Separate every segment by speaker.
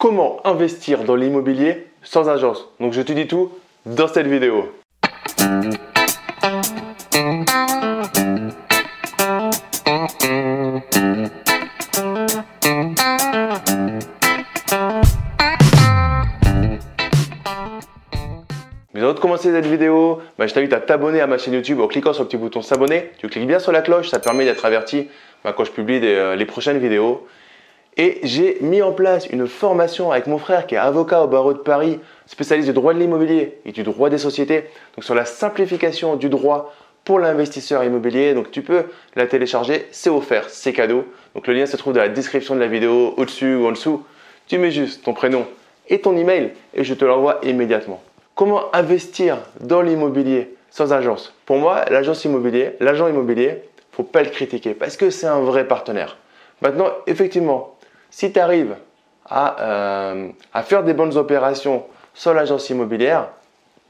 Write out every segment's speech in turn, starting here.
Speaker 1: comment investir dans l'immobilier sans agence. Donc je te dis tout dans cette vidéo. Mais avant de commencer cette vidéo, bah, je t'invite à t'abonner à ma chaîne YouTube en cliquant sur le petit bouton s'abonner. Tu cliques bien sur la cloche, ça permet d'être averti bah, quand je publie euh, les prochaines vidéos. Et j'ai mis en place une formation avec mon frère qui est avocat au barreau de Paris, spécialiste du droit de l'immobilier et du droit des sociétés, donc sur la simplification du droit pour l'investisseur immobilier. Donc tu peux la télécharger, c'est offert, c'est cadeau. Donc le lien se trouve dans la description de la vidéo, au-dessus ou en dessous. Tu mets juste ton prénom et ton email et je te l'envoie immédiatement. Comment investir dans l'immobilier sans agence? Pour moi, l'agence immobilier, l'agent immobilier, faut pas le critiquer parce que c'est un vrai partenaire. Maintenant, effectivement, si tu arrives euh, à, faire des bonnes opérations sur l'agence immobilière,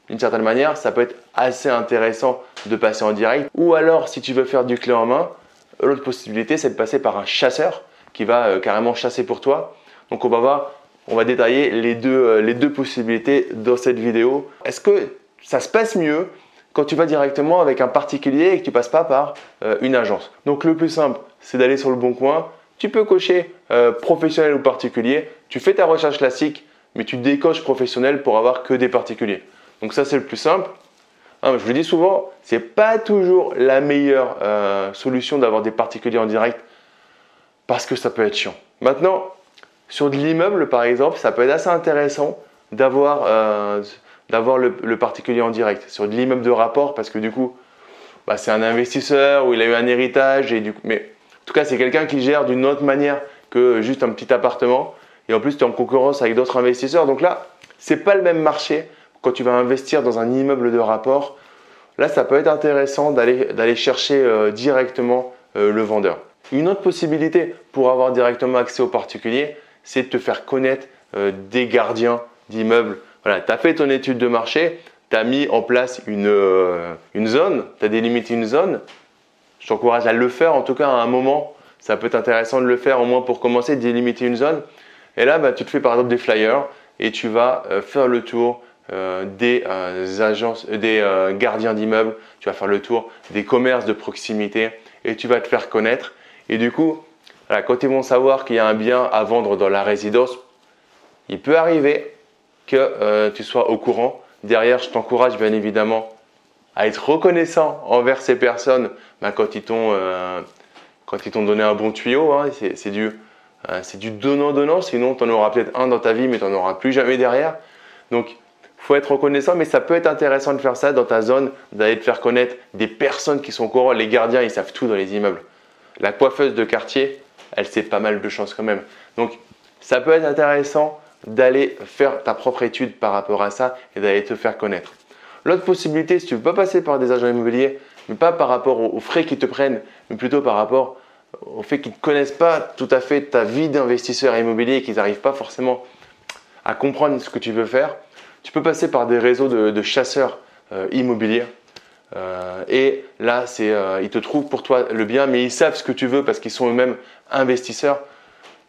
Speaker 1: d'une certaine manière, ça peut être assez intéressant de passer en direct. Ou alors, si tu veux faire du clé en main, l'autre possibilité, c'est de passer par un chasseur qui va euh, carrément chasser pour toi. Donc, on va voir, on va détailler les deux, euh, les deux possibilités dans cette vidéo. Est-ce que ça se passe mieux quand tu vas directement avec un particulier et que tu passes pas par une agence? Donc, le plus simple, c'est d'aller sur le bon coin, tu peux cocher euh, professionnel ou particulier. Tu fais ta recherche classique, mais tu décoches professionnel pour avoir que des particuliers. Donc ça, c'est le plus simple. Hein, je le dis souvent, ce n'est pas toujours la meilleure euh, solution d'avoir des particuliers en direct parce que ça peut être chiant. Maintenant, sur de l'immeuble, par exemple, ça peut être assez intéressant d'avoir euh, le, particulier en direct. Sur de l'immeuble de rapport, parce que du coup, bah, c'est un investisseur ou il a eu un héritage. Et du coup, tout cas, c'est quelqu'un qui gère d'une autre manière que juste un petit appartement. Et en plus, tu es en concurrence avec d'autres investisseurs. Donc là, ce n'est pas le même marché quand tu vas investir dans un immeuble de rapport. Là, ça peut être intéressant d'aller chercher euh, directement euh, le vendeur. Une autre possibilité pour avoir directement accès aux particuliers, c'est de te faire connaître euh, des gardiens d'immeubles. Voilà, tu as fait ton étude de marché, tu as mis en place une, une zone, tu as délimité une zone, je t'encourage à le faire, en tout cas à un moment, ça peut être intéressant de le faire au moins pour commencer, délimiter une zone. Et là, bah, tu te fais par exemple des flyers et tu vas euh, faire le tour euh, des euh, agences, des gardiens d'immeubles, tu vas faire le tour des commerces de proximité et tu vas te faire connaître. Et du coup, quand ils vont savoir qu'il y a un bien à vendre dans la résidence, il peut arriver que tu sois au courant. Derrière, je t'encourage bien évidemment à être reconnaissant envers ces personnes bah, quand ils t'ont euh, donné un bon tuyau. Hein, c'est du, euh, du donnant-donnant, sinon tu en auras peut-être un dans ta vie, mais tu n'en auras plus jamais derrière. Donc, faut être reconnaissant, mais ça peut être intéressant de faire ça dans ta zone, d'aller te faire connaître des personnes qui sont au courant. Les gardiens, ils savent tout dans les immeubles. La coiffeuse de quartier, elle sait pas mal de choses quand même. Donc, ça peut être intéressant d'aller faire ta propre étude par rapport à ça et d'aller te faire connaître. L'autre possibilité, si tu ne veux pas passer par des agents immobiliers, mais pas par rapport aux frais qu'ils te prennent, mais plutôt par rapport au fait qu'ils ne connaissent pas tout à fait ta vie d'investisseur immobilier et qu'ils n'arrivent pas forcément à comprendre ce que tu veux faire, tu peux passer par des réseaux de, chasseurs euh, immobiliers. Euh, et là, euh, ils te trouvent pour toi le bien, mais ils savent ce que tu veux parce qu'ils sont eux-mêmes investisseurs.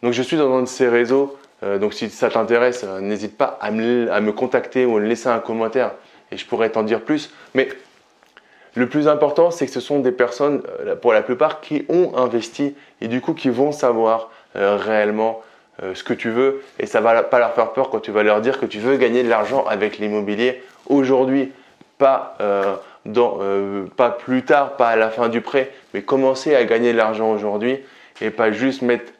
Speaker 1: Donc, je suis dans un de ces réseaux. donc, si ça t'intéresse, n'hésite pas à me contacter ou à me laisser un commentaire et je pourrais t'en dire plus. Mais le plus important, c'est que ce sont des personnes, euh, pour la plupart, qui ont investi et du coup qui vont savoir euh, réellement euh, ce que tu veux et ça va pas leur faire peur quand tu vas leur dire que tu veux gagner de l'argent avec l'immobilier aujourd'hui, pas, pas plus tard, pas à la fin du prêt, mais commencer à gagner de l'argent aujourd'hui et pas juste mettre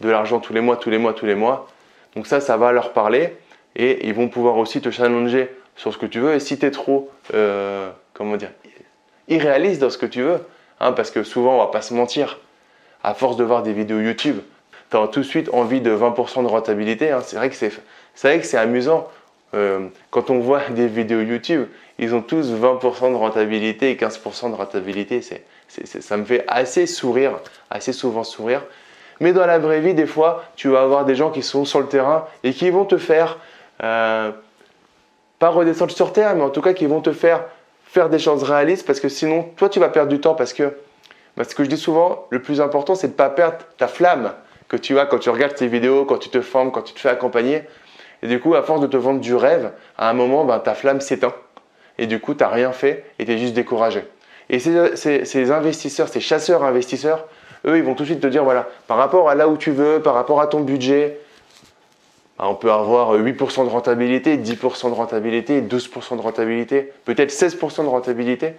Speaker 1: de l'argent tous les mois, tous les mois, tous les mois. Donc ça, ça va leur parler et ils vont pouvoir aussi te challenger sur ce que tu veux. Et si tu es trop, euh, comment dire, irréaliste dans ce que tu veux, hein, parce que souvent, on va pas se mentir, à force de voir des vidéos YouTube, tu as tout de suite envie de 20% de rentabilité. Hein. C'est vrai que c'est amusant. Euh, quand on voit des vidéos YouTube, ils ont tous 20% de rentabilité et 15% de rentabilité. C'est, ça me fait assez sourire, assez souvent sourire. Mais dans la vraie vie, des fois, tu vas avoir des gens qui sont sur le terrain et qui vont te faire euh, pas redescendre sur terre, mais en tout cas qui vont te faire faire des choses réalistes parce que sinon, toi, tu vas perdre du temps parce que, bah, ce que je dis souvent, le plus important, c'est de ne pas perdre ta flamme que tu as quand tu regardes tes vidéos, quand tu te formes, quand tu te fais accompagner. Et du coup, à force de te vendre du rêve, à un moment, ben, ta flamme s'éteint. Et du coup, tu n'as rien fait et tu es juste découragé. Et ces, investisseurs, ces chasseurs investisseurs, eux, ils vont tout de suite te dire, voilà, par rapport à là où tu veux, par rapport à ton budget, on peut avoir 8% de rentabilité, 10% de rentabilité, 12% de rentabilité, peut-être 16% de rentabilité.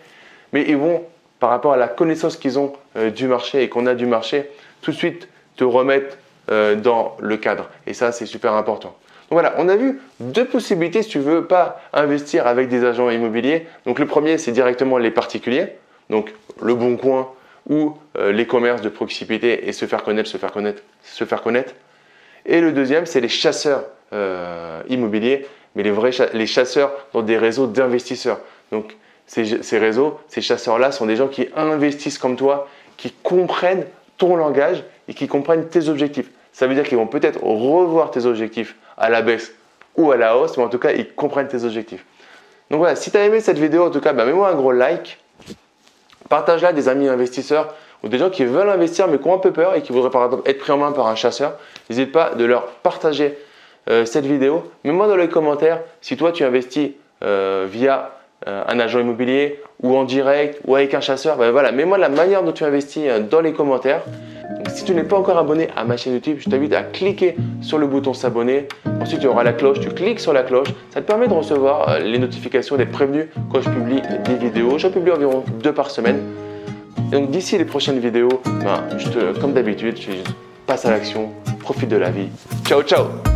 Speaker 1: Mais ils vont, par rapport à la connaissance qu'ils ont euh, du marché et qu'on a du marché, tout de suite te remettre euh, dans le cadre. Et ça, c'est super important. Donc voilà, on a vu deux possibilités si tu veux pas investir avec des agents immobiliers. Donc le premier, c'est directement les particuliers, donc le bon coin ou euh, les commerces de proximité et se faire connaître, se faire connaître, se faire connaître. Et le deuxième, c'est les chasseurs euh, immobiliers, mais les vrais les chasseurs dans des réseaux d'investisseurs. Donc ces, réseaux, ces chasseurs-là sont des gens qui investissent comme toi, qui comprennent ton langage et qui comprennent tes objectifs. Ça veut dire qu'ils vont peut-être revoir tes objectifs à la baisse ou à la hausse, mais en tout cas, ils comprennent tes objectifs. Donc voilà, si tu as aimé cette vidéo, en tout cas, bah, mets-moi un gros like. Partage-la des amis investisseurs ou des gens qui veulent investir mais qui ont un peu peur et qui voudraient par exemple être pris en main par un chasseur. N'hésite pas de leur partager euh, cette vidéo. Mets-moi dans les commentaires si toi tu investis euh, via euh, un agent immobilier ou en direct ou avec un chasseur. Ben voilà, mets-moi la manière dont tu investis dans les commentaires si tu n'es pas encore abonné à ma chaîne YouTube, je t'invite à cliquer sur le bouton s'abonner. Ensuite, tu auras la cloche, tu cliques sur la cloche. Ça te permet de recevoir les notifications, d'être prévenu quand je publie des vidéos. Je publie environ deux par semaine. Donc d'ici les prochaines vidéos, ben, comme d'habitude, je passe à l'action, profite de la vie. Ciao, ciao